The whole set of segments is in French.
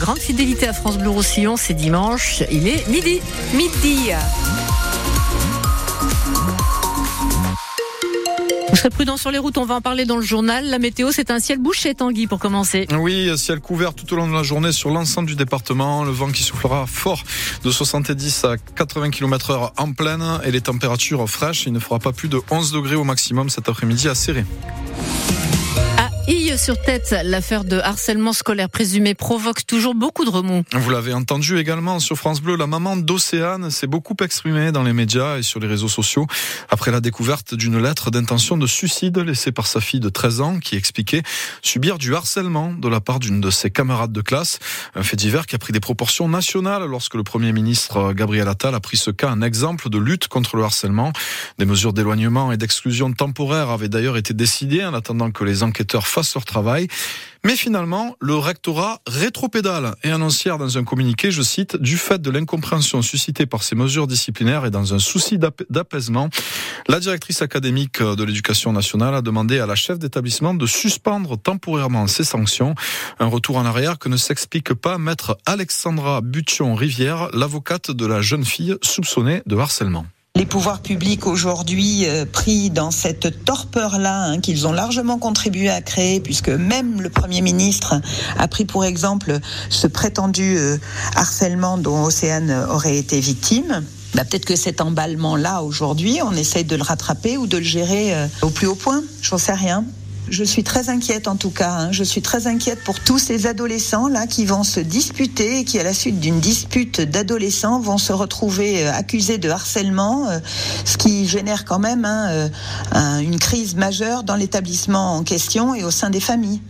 Grande fidélité à France Bleu Roussillon, c'est dimanche, il est midi. Midi. Vous serez prudent sur les routes, on va en parler dans le journal. La météo, c'est un ciel bouché, Tanguy, pour commencer. Oui, ciel couvert tout au long de la journée sur l'ensemble du département. Le vent qui soufflera fort de 70 à 80 km heure en pleine et les températures fraîches. Il ne fera pas plus de 11 degrés au maximum cet après-midi à Serré. Sur tête, l'affaire de harcèlement scolaire présumé provoque toujours beaucoup de remous. Vous l'avez entendu également sur France Bleu, la maman d'Océane s'est beaucoup exprimée dans les médias et sur les réseaux sociaux après la découverte d'une lettre d'intention de suicide laissée par sa fille de 13 ans qui expliquait subir du harcèlement de la part d'une de ses camarades de classe. Un fait divers qui a pris des proportions nationales lorsque le Premier ministre Gabriel Attal a pris ce cas un exemple de lutte contre le harcèlement. Des mesures d'éloignement et d'exclusion temporaire avaient d'ailleurs été décidées en attendant que les enquêteurs fassent travail. Mais finalement, le rectorat rétropédale et annoncière dans un communiqué, je cite, du fait de l'incompréhension suscitée par ces mesures disciplinaires et dans un souci d'apaisement, la directrice académique de l'éducation nationale a demandé à la chef d'établissement de suspendre temporairement ces sanctions. Un retour en arrière que ne s'explique pas maître Alexandra Bution-Rivière, l'avocate de la jeune fille soupçonnée de harcèlement les pouvoirs publics aujourd'hui euh, pris dans cette torpeur-là hein, qu'ils ont largement contribué à créer, puisque même le Premier ministre a pris pour exemple ce prétendu euh, harcèlement dont Océane aurait été victime. Bah, Peut-être que cet emballement-là, aujourd'hui, on essaye de le rattraper ou de le gérer euh, au plus haut point. J'en sais rien. Je suis très inquiète en tout cas. Hein. Je suis très inquiète pour tous ces adolescents là qui vont se disputer et qui, à la suite d'une dispute d'adolescents, vont se retrouver euh, accusés de harcèlement, euh, ce qui génère quand même hein, euh, une crise majeure dans l'établissement en question et au sein des familles.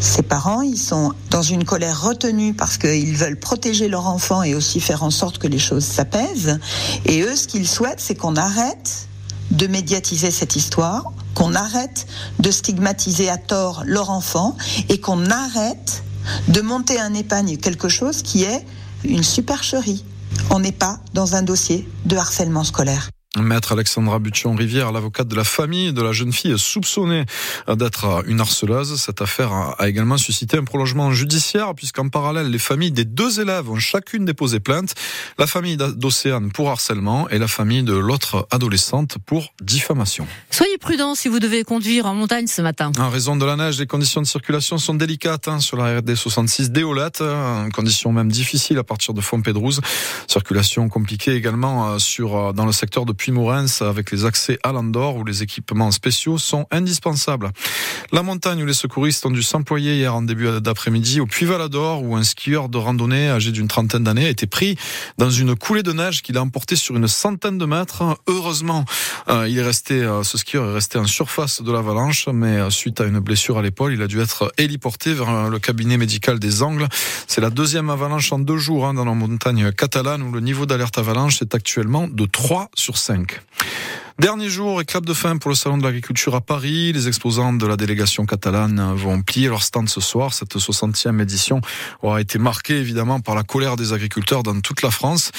Ces parents, ils sont dans une colère retenue parce qu'ils veulent protéger leur enfant et aussi faire en sorte que les choses s'apaisent. Et eux, ce qu'ils souhaitent, c'est qu'on arrête de médiatiser cette histoire, qu'on arrête de stigmatiser à tort leur enfant et qu'on arrête de monter un épargne quelque chose qui est une supercherie. On n'est pas dans un dossier de harcèlement scolaire. Maître Alexandra Bution-Rivière, l'avocate de la famille de la jeune fille soupçonnée d'être une harceleuse. Cette affaire a également suscité un prolongement judiciaire puisqu'en parallèle, les familles des deux élèves ont chacune déposé plainte. La famille d'Océane pour harcèlement et la famille de l'autre adolescente pour diffamation. Soyez prudents si vous devez conduire en montagne ce matin. En raison de la neige, les conditions de circulation sont délicates hein, sur la RD 66 d'Éolette. Conditions même difficiles à partir de Fontpédrouse. Circulation compliquée également euh, sur, euh, dans le secteur de Puy-Morens avec les accès à l'Andorre où les équipements spéciaux sont indispensables. La montagne où les secouristes ont dû s'employer hier en début d'après-midi au Puy-Valador où un skieur de randonnée âgé d'une trentaine d'années a été pris dans une coulée de neige qu'il a emporté sur une centaine de mètres. Heureusement, euh, il est resté, euh, ce skieur est resté en surface de l'avalanche, mais euh, suite à une blessure à l'épaule, il a dû être héliporté vers le cabinet médical des Angles. C'est la deuxième avalanche en deux jours hein, dans la montagne catalane où le niveau d'alerte avalanche est actuellement de 3 sur 5. Senk. Dernier jour et clap de fin pour le Salon de l'Agriculture à Paris. Les exposants de la délégation catalane vont plier leur stand ce soir. Cette 60e édition aura été marquée évidemment par la colère des agriculteurs dans toute la France,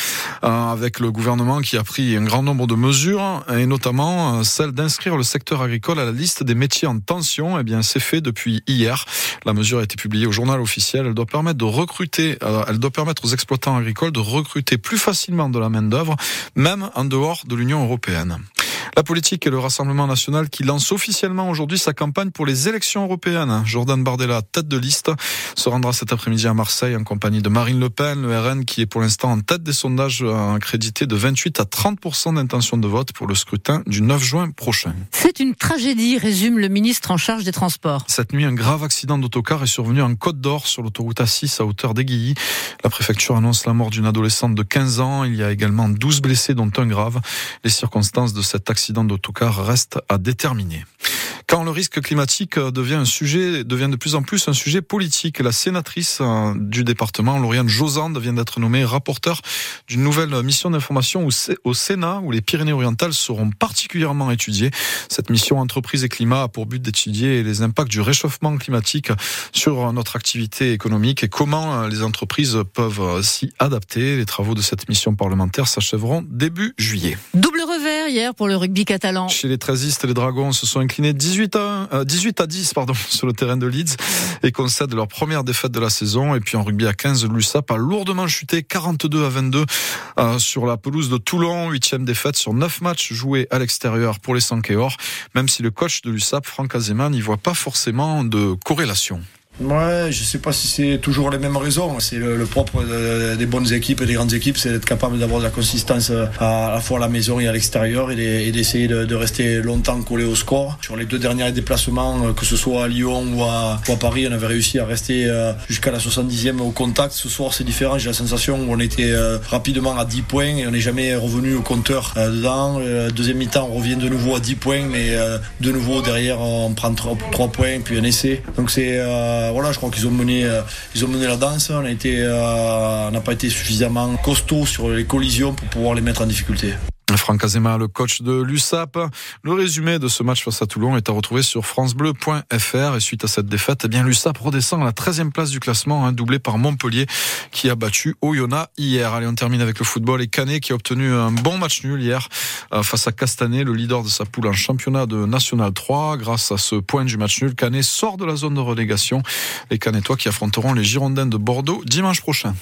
euh, avec le gouvernement qui a pris un grand nombre de mesures, et notamment euh, celle d'inscrire le secteur agricole à la liste des métiers en tension. Eh bien, c'est fait depuis hier. La mesure a été publiée au journal officiel. Elle doit permettre de recruter, euh, elle doit permettre aux exploitants agricoles de recruter plus facilement de la main d'œuvre, même en dehors de l'Union européenne. La politique et le Rassemblement national qui lance officiellement aujourd'hui sa campagne pour les élections européennes. Jordan Bardella, tête de liste, se rendra cet après-midi à Marseille en compagnie de Marine Le Pen, le RN qui est pour l'instant en tête des sondages accrédité de 28 à 30% d'intention de vote pour le scrutin du 9 juin prochain. C'est une tragédie, résume le ministre en charge des Transports. Cette nuit, un grave accident d'autocar est survenu en Côte d'Or sur l'autoroute A6 à hauteur d'Aiguilly. La préfecture annonce la mort d'une adolescente de 15 ans. Il y a également 12 blessés dont un grave. Les circonstances de cet accident accident d'autocar reste à déterminer. Quand le risque climatique devient un sujet, devient de plus en plus un sujet politique, la sénatrice euh, du département, Lauriane Josande, vient d'être nommée rapporteur d'une nouvelle mission d'information au Sénat, où les Pyrénées-Orientales seront particulièrement étudiées. Cette mission entreprise et climat a pour but d'étudier les impacts du réchauffement climatique sur notre activité économique et comment euh, les entreprises peuvent s'y adapter. Les travaux de cette mission parlementaire s'achèveront début juillet. Double revers hier pour le rugby catalan. Chez les 13 les Dragons se sont inclinés 18 à, 18 à 10 pardon, sur le terrain de Leeds et concèdent leur première défaite de la saison. Et puis en rugby à 15, l'USAP a lourdement chuté 42 à 22 euh, sur la pelouse de Toulon. Huitième défaite sur neuf matchs joués à l'extérieur pour les Sankéors, même si le coach de l'USAP, Franck Azema, n'y voit pas forcément de corrélation. Ouais, je sais pas si c'est toujours les mêmes raisons. C'est le, propre des bonnes équipes et des grandes équipes, c'est d'être capable d'avoir de la consistance à, la fois à la maison et à l'extérieur et d'essayer de, rester longtemps collé au score. Sur les deux derniers déplacements, que ce soit à Lyon ou à, Paris, on avait réussi à rester euh, jusqu'à la 70e au contact. Ce soir, c'est différent. J'ai la sensation qu'on était euh, rapidement à 10 points et on n'est jamais revenu au compteur euh, dedans. Deuxième mi-temps, on revient de nouveau à 10 points, mais de nouveau derrière, on prend 3, points puis un essai. Donc c'est euh, voilà, je crois qu'ils ont mené, euh, ils ont mené la danse. On euh, n'a pas été suffisamment costaud sur les collisions pour pouvoir les mettre en difficulté. Franck Azema, le coach de l'USAP. Le résumé de ce match face à Toulon est à retrouver sur francebleu.fr. Et suite à cette défaite, eh bien, l'USAP redescend à la 13e place du classement, hein, doublé par Montpellier, qui a battu Oyonnax hier. Allez, on termine avec le football et Canet, qui a obtenu un bon match nul hier euh, face à Castanet, le leader de sa poule en championnat de National 3. Grâce à ce point du match nul, Canet sort de la zone de relégation. Les Canetois qui affronteront les Girondins de Bordeaux dimanche prochain.